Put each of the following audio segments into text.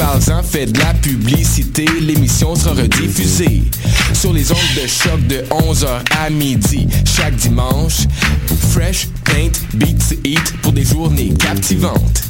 Parle-en, fais de la publicité, l'émission sera rediffusée sur les ondes de choc de 11h à midi chaque dimanche. Fresh, paint, beat eat pour des journées captivantes.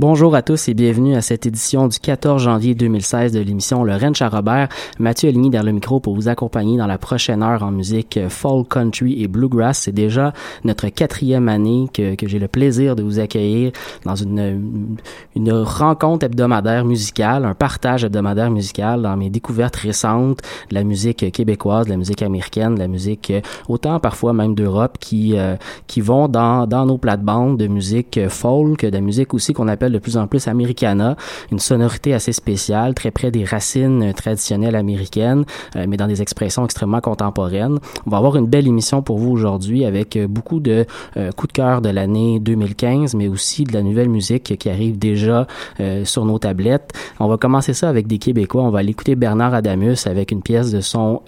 Bonjour à tous et bienvenue à cette édition du 14 janvier 2016 de l'émission Le Ranch à Robert. Mathieu Aligny derrière le micro pour vous accompagner dans la prochaine heure en musique folk, country et bluegrass. C'est déjà notre quatrième année que, j'ai le plaisir de vous accueillir dans une, une rencontre hebdomadaire musicale, un partage hebdomadaire musical dans mes découvertes récentes de la musique québécoise, de la musique américaine, de la musique autant parfois même d'Europe qui, euh, qui vont dans, dans nos plates-bandes de musique folk, de la musique aussi qu'on appelle de plus en plus Americana, une sonorité assez spéciale, très près des racines traditionnelles américaines, euh, mais dans des expressions extrêmement contemporaines. On va avoir une belle émission pour vous aujourd'hui avec euh, beaucoup de euh, coups de cœur de l'année 2015, mais aussi de la nouvelle musique qui arrive déjà sur nos tablettes. On va commencer ça avec des Québécois. On va aller écouter Bernard Adamus avec une pièce de son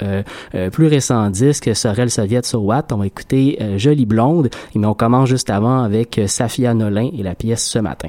plus récent disque, Sorel Soviet sur Watt. On va écouter Jolie Blonde, mais on commence juste avant avec Safia Nolin et la pièce Ce matin.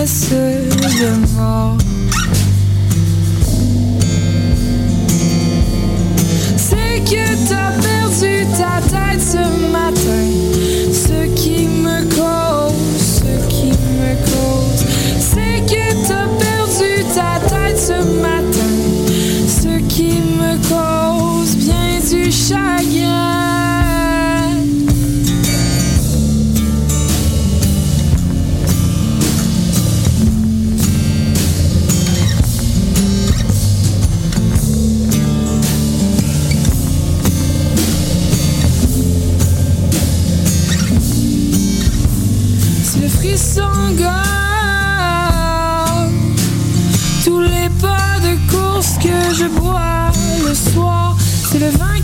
myself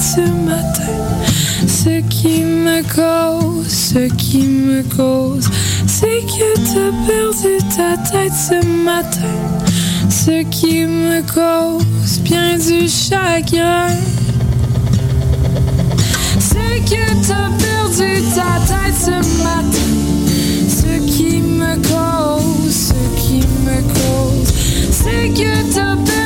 ce matin. Ce qui me cause, ce qui me cause, c'est que t'as perdu ta tête ce matin. Ce qui me cause bien du chagrin. C'est que t'as perdu ta tête ce matin. Ce qui me cause, ce qui me cause, c'est que t'as perdu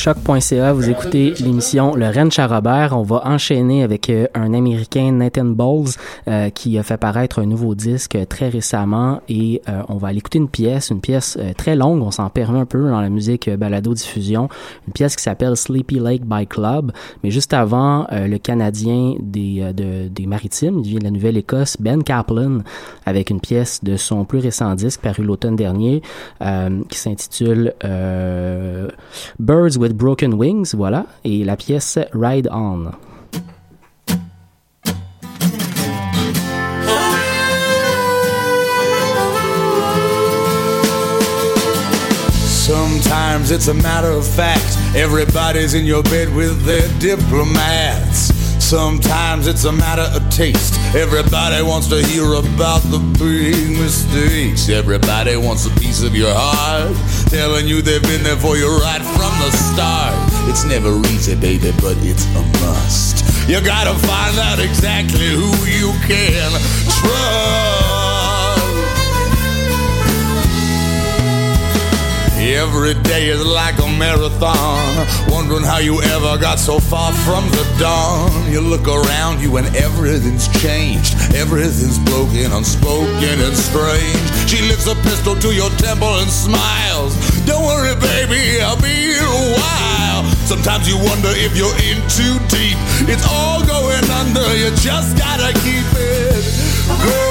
choc.ca, vous écoutez l'émission Le Rennes Charrobert. On va enchaîner avec euh, un Américain, Nathan Bowles, euh, qui a fait paraître un nouveau disque euh, très récemment. Et euh, on va aller écouter une pièce, une pièce euh, très longue, on s'en permet un peu dans la musique balado-diffusion, une pièce qui s'appelle Sleepy Lake by Club. Mais juste avant, le Canadien des, de- des Maritimes, il vient de la Nouvelle-Écosse, Ben Kaplan, avec une pièce de son plus récent disque paru l'automne dernier, qui s'intitule Birds with Broken Wings, voilà, et la pièce Ride On. Sometimes it's a matter of fact. Everybody's in your bed with their diplomats. Sometimes it's a matter of taste. Everybody wants to hear about the big mistakes. Everybody wants a piece of your heart, telling you they've been there for you right from the start. It's never easy, baby, but it's a must. You gotta find out exactly who you can trust. Every day is like a marathon. Wondering how you ever got so far from the dawn. You look around you and everything's changed. Everything's broken, unspoken, and strange. She lifts a pistol to your temple and smiles. Don't worry, baby, I'll be here a while. Sometimes you wonder if you're in too deep. It's all going under, you just gotta keep it going.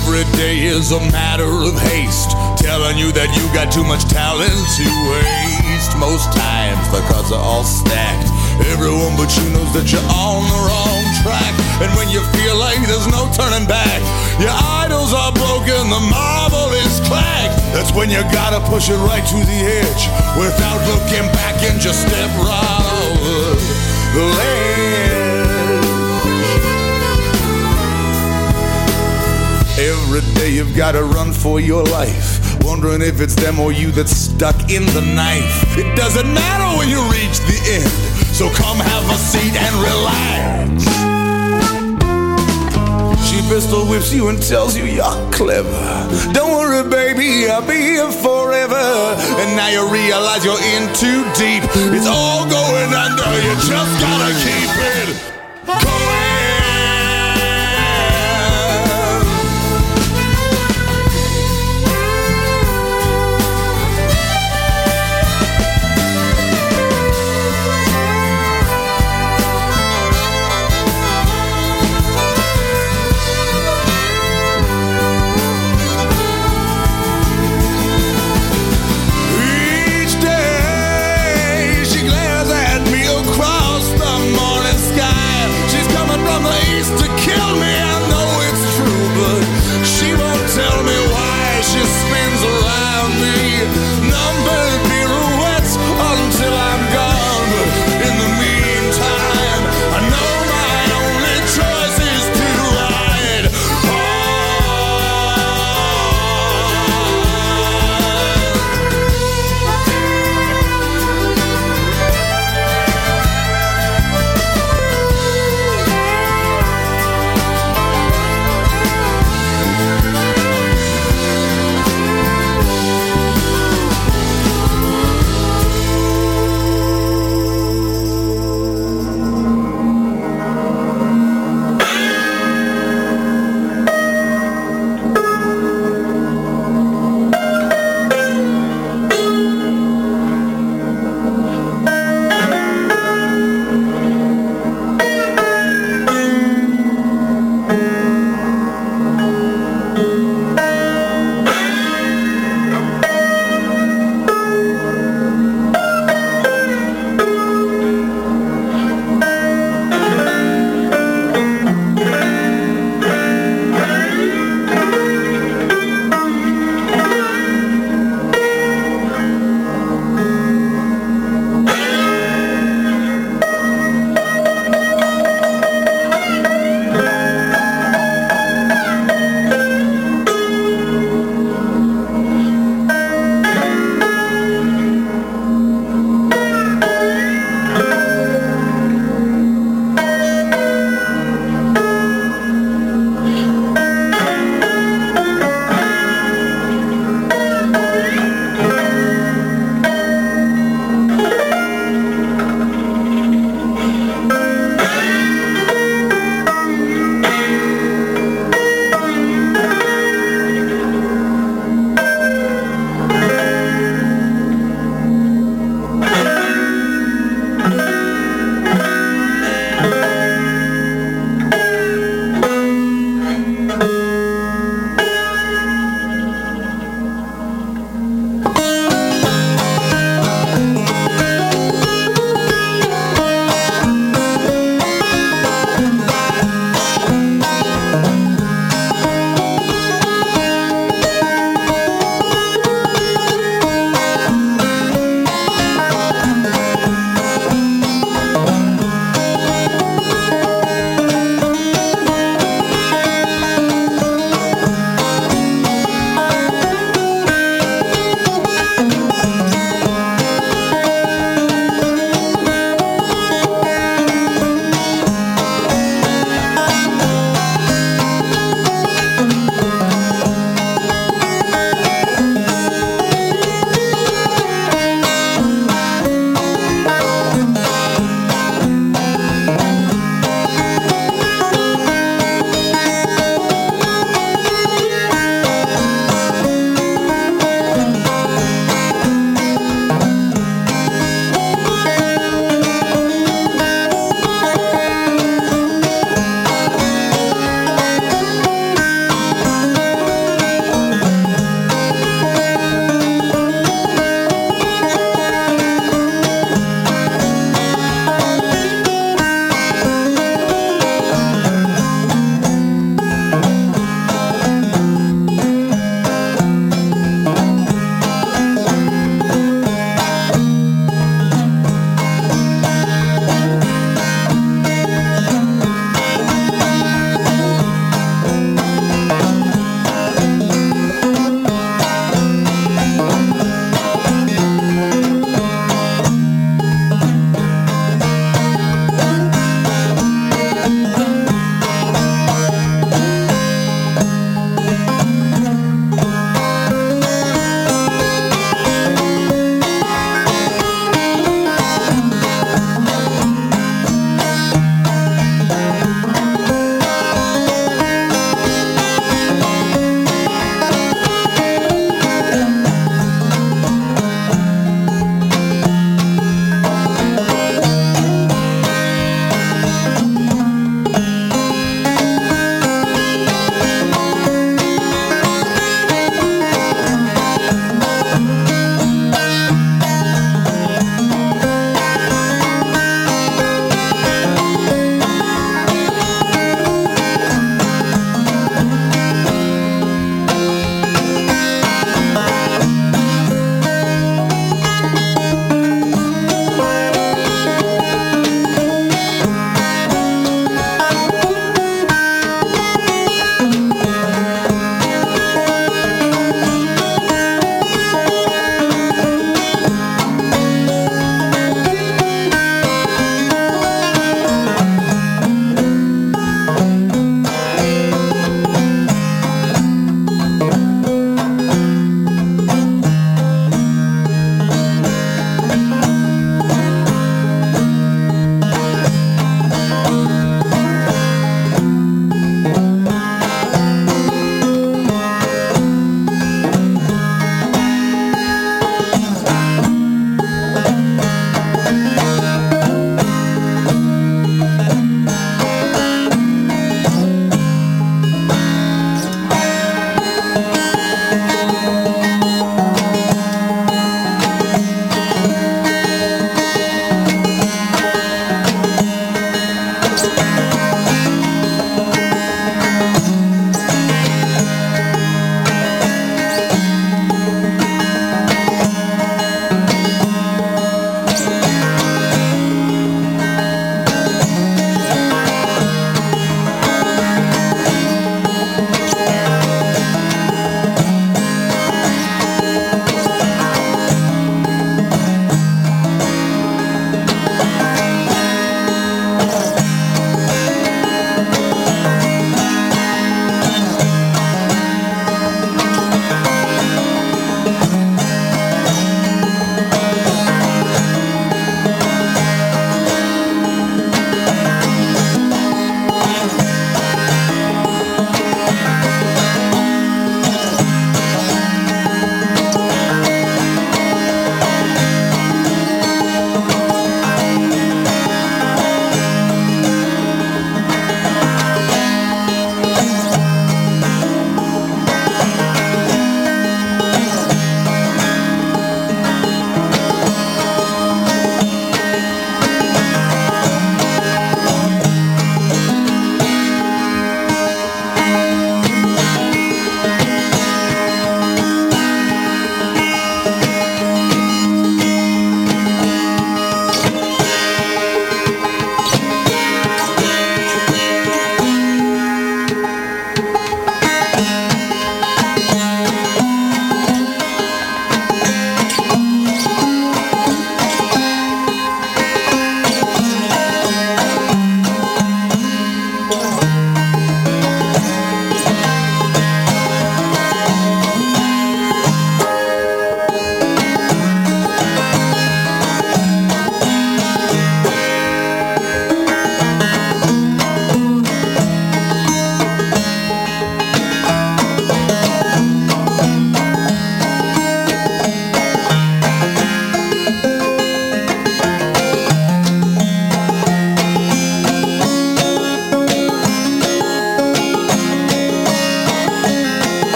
Every day is a matter of haste, telling you that you got too much talent to waste. Most times the cards are all stacked. Everyone but you knows that you're on the wrong track. And when you feel like there's no turning back, your idols are broken, the marble is cracked. That's when you gotta push it right to the edge without looking back and just step right over the ledge. Every day you've gotta run for your life. Wondering if it's them or you that's stuck in the knife. It doesn't matter when you reach the end. So come have a seat and relax. She pistol whips you and tells you you're clever. Don't worry, baby, I'll be here forever. And now you realize you're in too deep. It's all going under. You just gotta keep it going.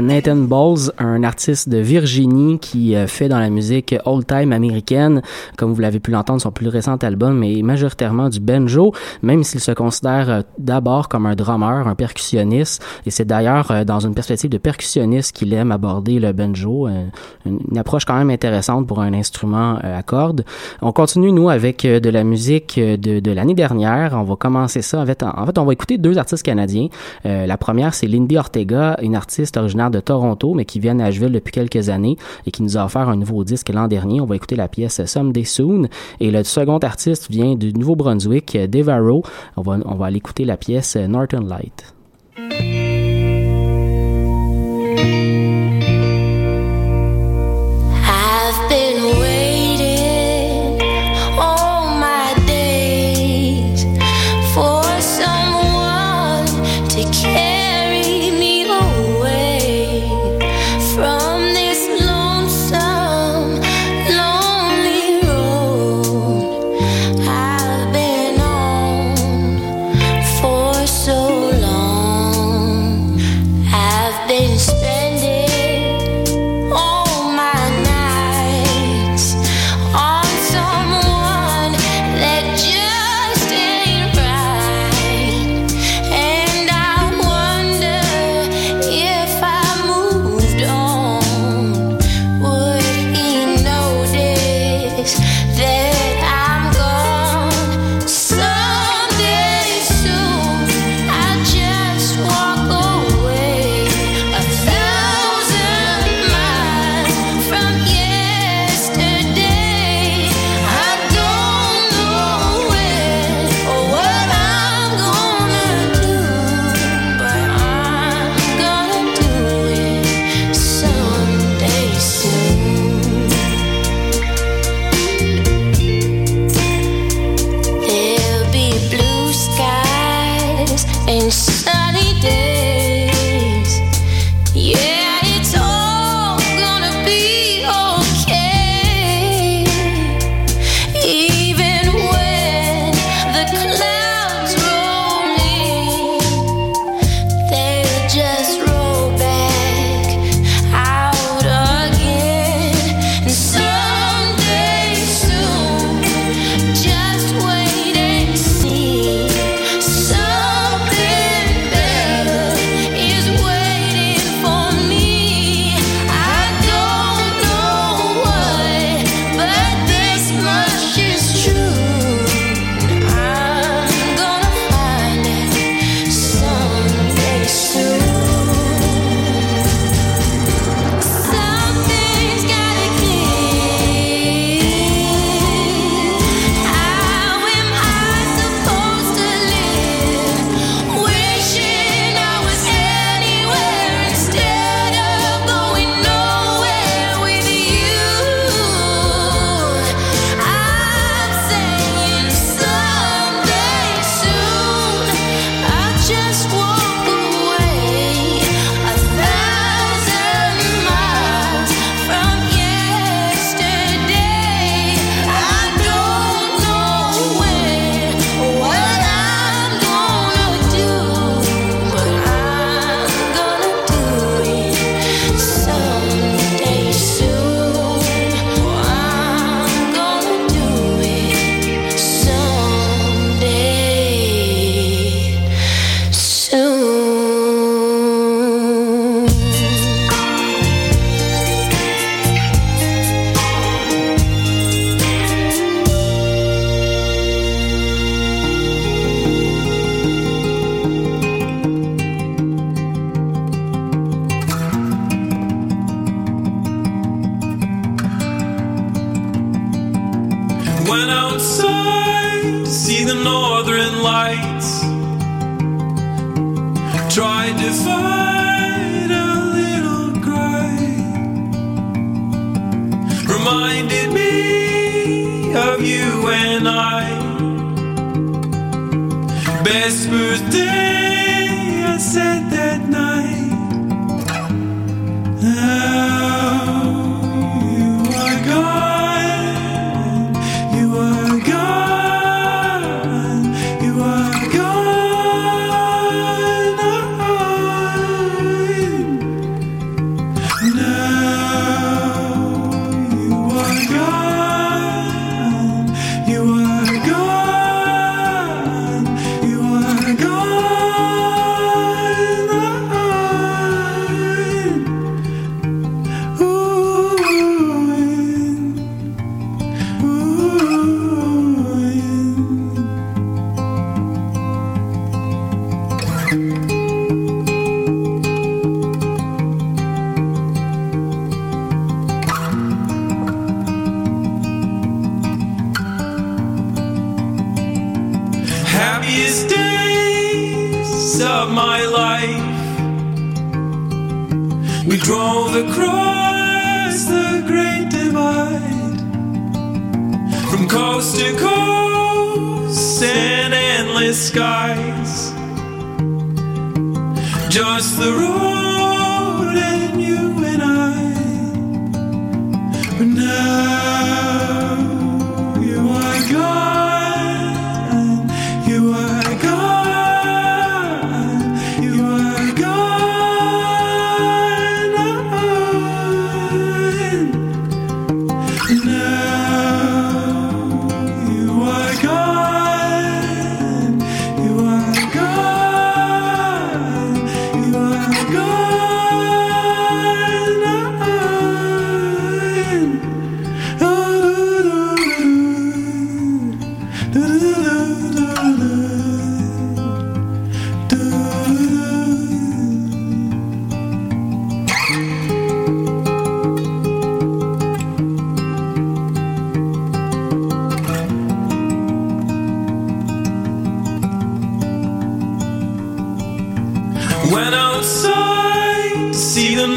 C'était Nathan Bowles, un artiste de Virginie qui euh, fait dans la musique old-time américaine, comme vous l'avez pu l'entendre, son plus récent album est majoritairement du banjo, même s'il se considère euh, d'abord comme un drummer, un percussionniste, et c'est d'ailleurs euh, dans une perspective de percussionniste qu'il aime aborder le banjo, une approche quand même intéressante pour un instrument à cordes. On continue, nous, avec de la musique de, de l'année dernière. On va commencer ça. En fait, en fait, on va écouter deux artistes canadiens. la première, c'est Lindy Ortega, une artiste originaire de Toronto, mais qui vient à Nashville depuis quelques années et qui nous a offert un nouveau disque l'an dernier. On va écouter la pièce Someday Soon. Et le second artiste vient du Nouveau-Brunswick, Devaro. On va, on va aller écouter la pièce Northern Light.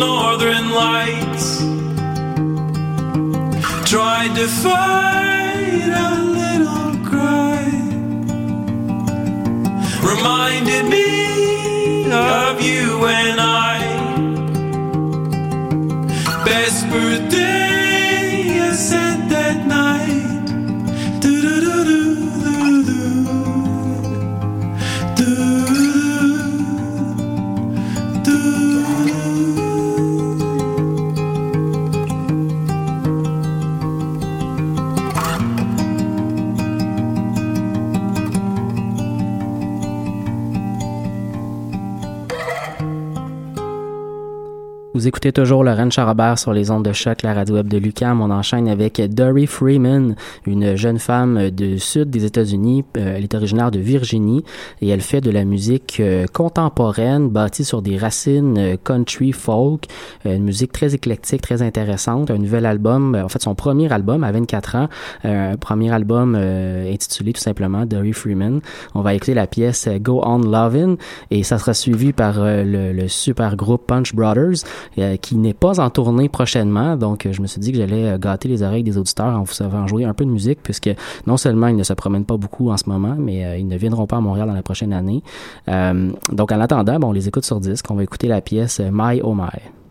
Northern lights. Tried to fight a little cry. Reminded me of you and I. Best birthday Vous écoutez toujours Lorraine Charabert sur les ondes de choc, la radio web de Lucam. On enchaîne avec Dory Freeman, une jeune femme du sud des États-Unis. Euh, elle est originaire de Virginie et elle fait de la musique euh, contemporaine bâtie sur des racines euh, country folk, une musique très éclectique, très intéressante. Un nouvel album, en fait son premier album à 24 ans, un premier album intitulé tout simplement Dory Freeman. On va écouter la pièce Go On Lovin' et ça sera suivi par le super groupe Punch Brothers euh, qui n'est pas en tournée prochainement. Donc, euh, je me suis dit que j'allais euh, gâter les oreilles des auditeurs en vous faisant jouer un peu de musique, puisque non seulement ils ne se promènent pas beaucoup en ce moment, mais ils ne viendront pas à Montréal dans la prochaine année. Donc, en attendant, bon, on les écoute sur disque. On va écouter la pièce My Oh My.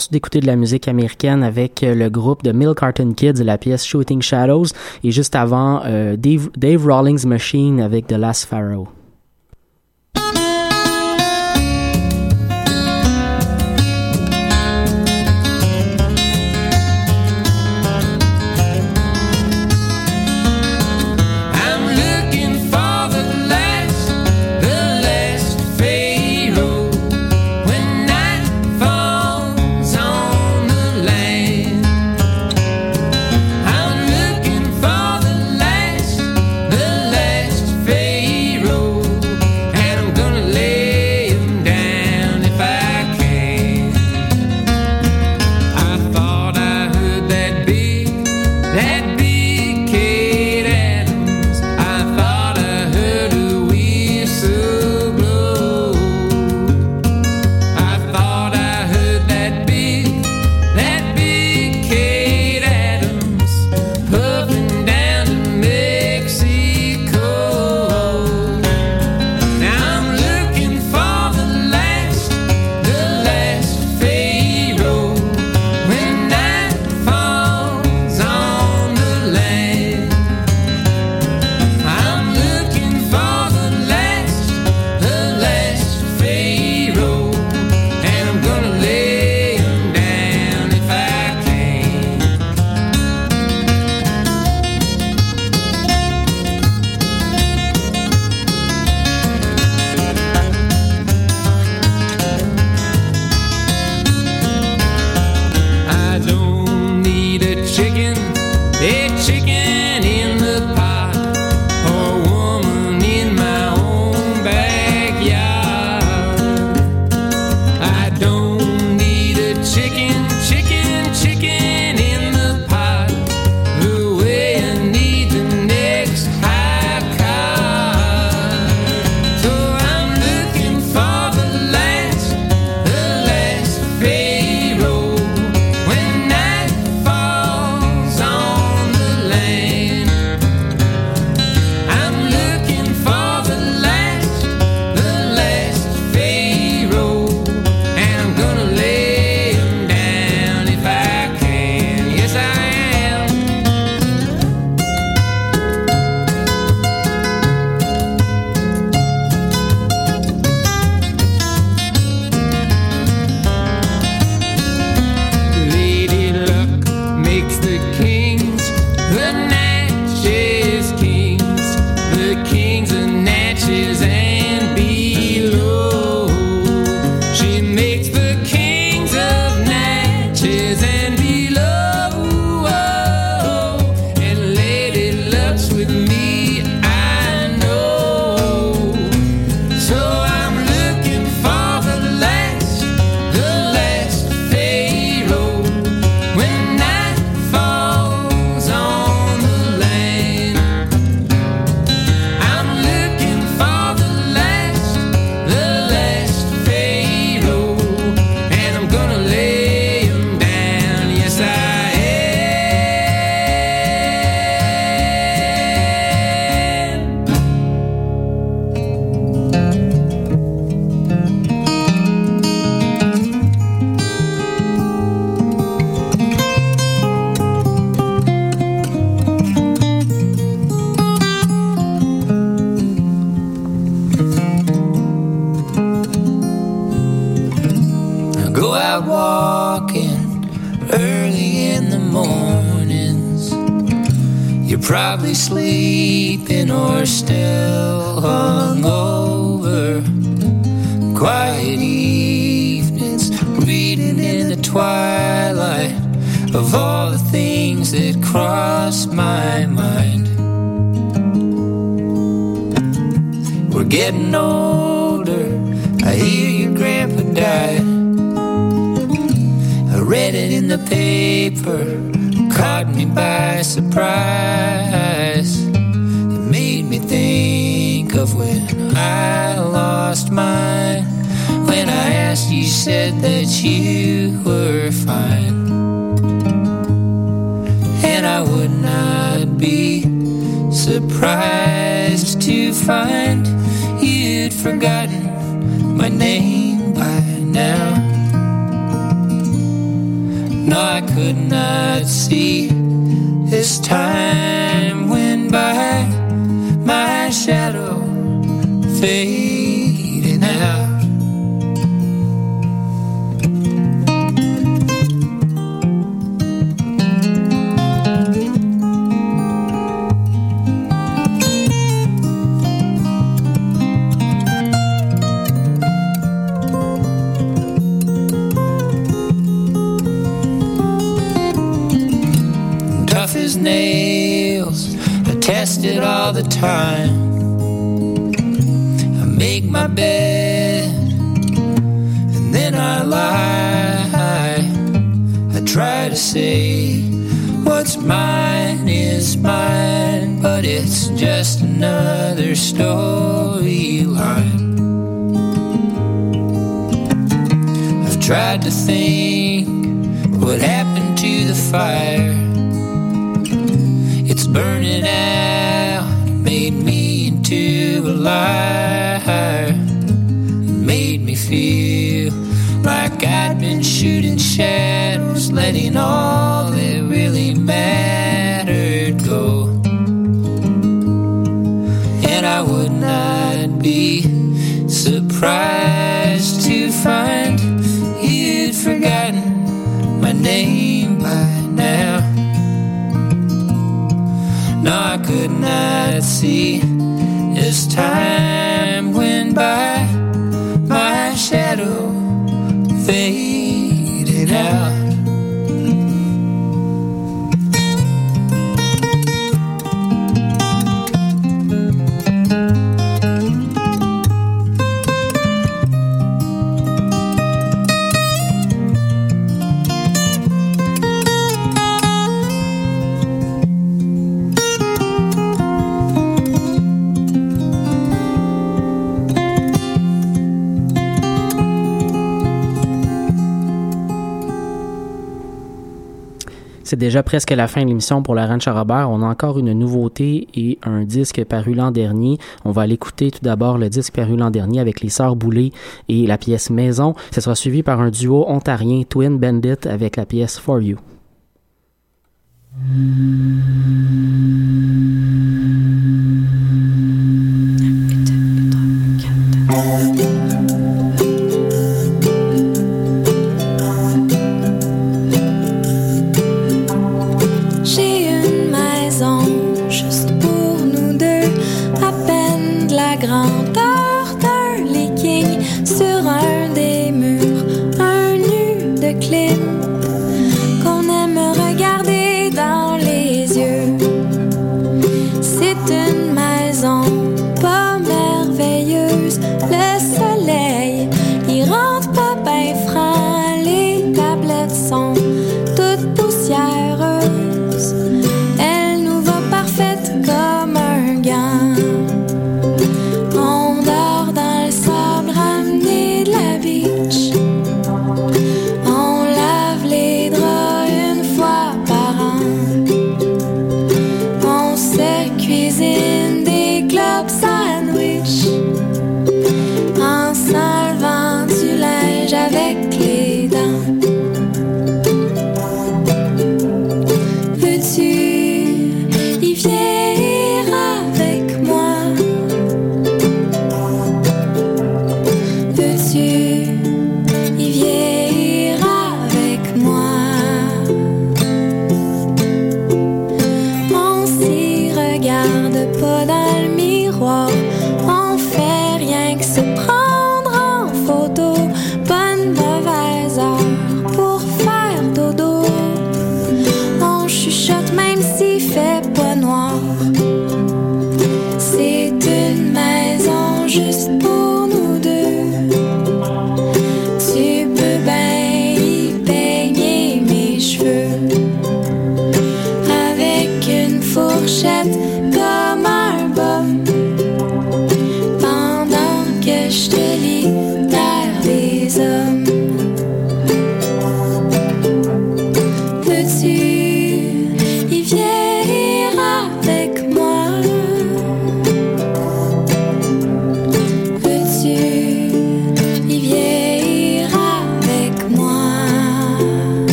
ensuite d'écouter de la musique américaine avec euh, le groupe de Mill Carton Kids la pièce Shooting Shadows et juste avant euh, Dave, Dave Rawlings Machine avec The Last Pharaoh. Read it in the paper, caught me by surprise. It made me think of when I lost mine. When I asked, you said that you were fine. And I would not be surprised to find you'd forgotten my name I could not see. As time went by, my shadow fading time. I make my bed and then I lie. I try to say what's mine is mine, but it's just another storyline. I've tried to think what happened to the fire. It's burning out, liar. It made me feel like I'd been shooting shadows, letting all that really mattered go. And I would not be surprised to find you'd forgotten my name by now. No, I could not déjà presque la fin de l'émission pour la à Robert. On a encore une nouveauté et un disque paru l'an dernier. On va l'écouter tout d'abord le disque paru l'an dernier avec les Sœurs Boulay et la pièce Maison. Ce sera suivi par un duo ontarien Twin Bandit avec la pièce For You.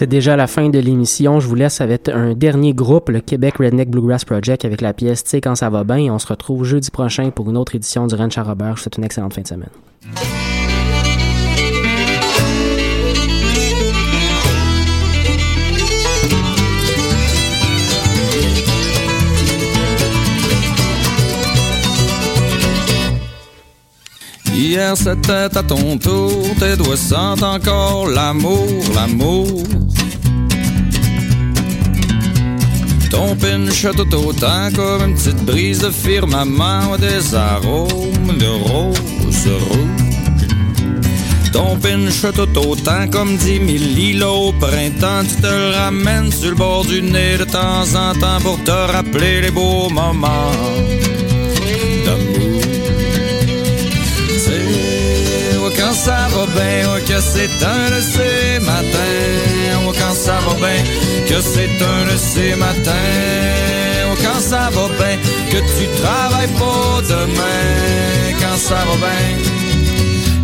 C'est déjà la fin de l'émission. Je vous laisse avec un dernier groupe, le Québec Redneck Bluegrass Project, avec la pièce Tu quand ça va bien. Et on se retrouve jeudi prochain pour une autre édition du Ranch à Robert. Je vous souhaite une excellente fin de semaine. Hier c'était à ton tour, tes doigts sentent encore l'amour, l'amour. Ton pinch tout autant comme une petite brise de firmament des arômes de rose rouge. Ton pinch tout autant comme dix mille lilos au printemps, tu te ramènes sur le bord du nez de temps en temps pour te rappeler les beaux moments ça va bien, que c'est un de ces matins, oh, quand ça va bien, que c'est un de ces matins, oh, quand ça va bien, que tu travailles pas demain, quand ça va bien.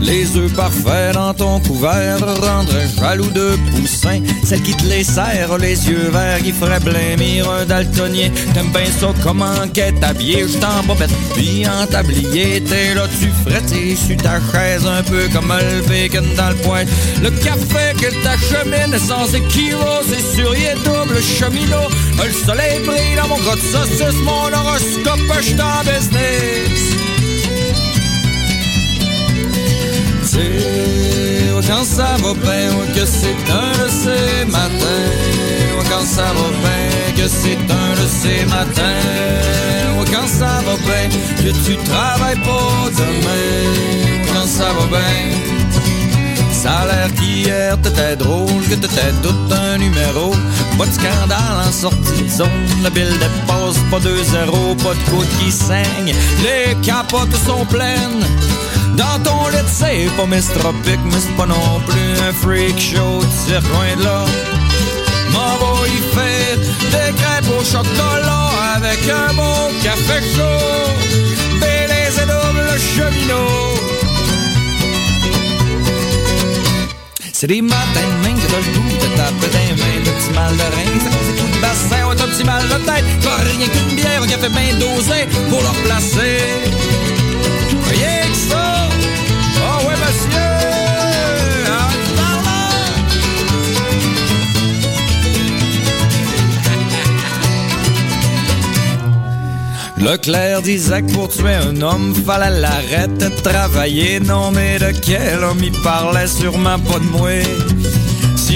Les œufs parfaits dans ton couvert rendraient jaloux de poussin. Celle qui te les serre, les yeux verts, qui ferait blêmir un daltonien. T'aimes bien ça comment qu'est habillé, je t'en bobette, puis en tablier. T'es là, tu frettes sur ta chaise, un peu comme le bacon dans le poing. Le café que t'achemine sans équivoque, c'est sur y double cheminot. Le soleil brille dans mon gros de saucisse, mon horoscope, je en business. Quand ça va bien, que c'est un de ces matins. Quand ça va bien, que c'est un de ces matins. Quand ça va bien, que tu travailles pas demain. Quand ça va bien. Ça a l'air qu'hier t'étais drôle, que t'étais tout un numéro. Pas de scandale en sortie de zone, la bille dépasse pas 2-0, pas de côte qui saigne. Les capotes sont pleines. Dans ton lit, c'est pas mistropique, mais c'est pas non plus un freak show, tire loin de là. M'en va y faire des crêpes au chocolat avec un bon café chaud. Bélez et double cheminot. C'est des matins de main que t'as le goût de taper de petit mal de rein, ça cause des coups de bassin, un petit mal de tête, t'as rien qu'une bière, un café bien dosé pour le replacer. Là! Leclerc disait que pour tuer un homme, fallait l'arrêter de travailler. Non, mais de quel homme il parlait? Sûrement pas de moi.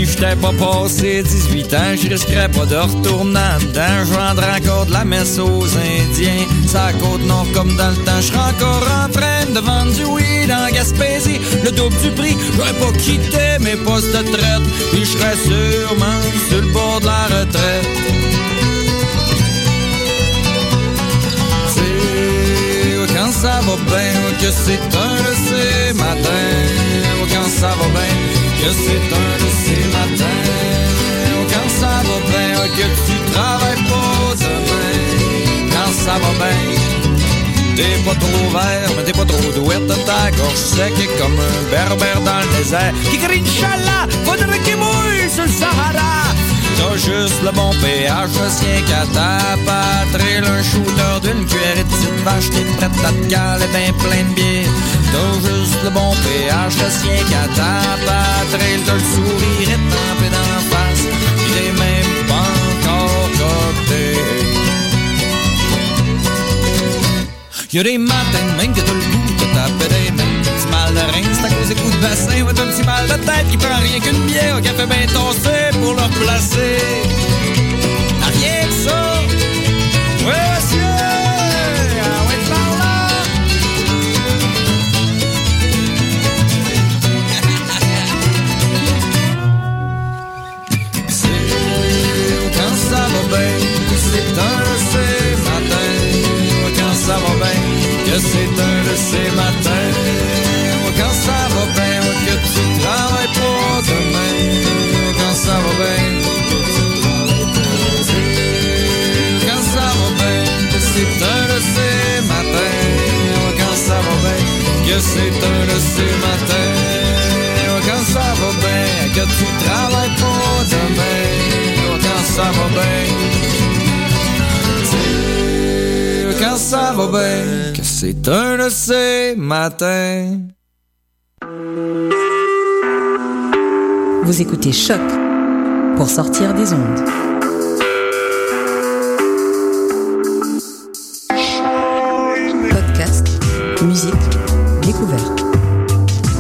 Si j'étais pas passé 18 ans, je risquerais pas de retourner dedans. Je vendrais encore de la messe aux Indiens. Ça côte nord comme dans le temps. Je encore en train de vendre du weed en Gaspésie. Le double du prix, j'aurais pas quitté mes postes de traite. Puis je serais sûrement sur le bord de la retraite. Quand ça va bien, que c'est un de ces matins. Quand ça va bien, que c'est un de ces matins. Quand ça va bien, que tu travailles pas demain. Quand ça va bien, t'es pas trop vert, mais t'es pas trop douette. Ta gorge sec comme un berbère dans le désert. Qui crie Inch'Allah, faudrait qu'il mouille sur le Sahara. T'as juste le bon péage, tiens qu'à ta patrie. Un shooter d'une cuillère de petite vache, t'es prête à te caler ben plein de bière. T'as juste le bon péage, je tiens qu'à ta patrie. T'as le sourire étampé la face, il est même pas encore copté. Y'a des matins même que t'as le goût de taper des mains. Petit mal de rein, c'est à cause des coups de bassin. Ouais, t'as un petit mal de tête qui prend rien qu'une bière au café bien tossé pour le replacer. Rien que ça. C'est un de ces matins. Quand ça que pour. Quand ça va bien, quand ça va bien, c'est un de ces matins. Quand ça va bien, que c'est un de ces matins. Quand ça va bien, que tu travailles pour demain. Quand ça va bien. Quand ça va bien, que c'est un de ces matins. Vous écoutez Choc pour sortir des ondes. Podcast, musique, découverte.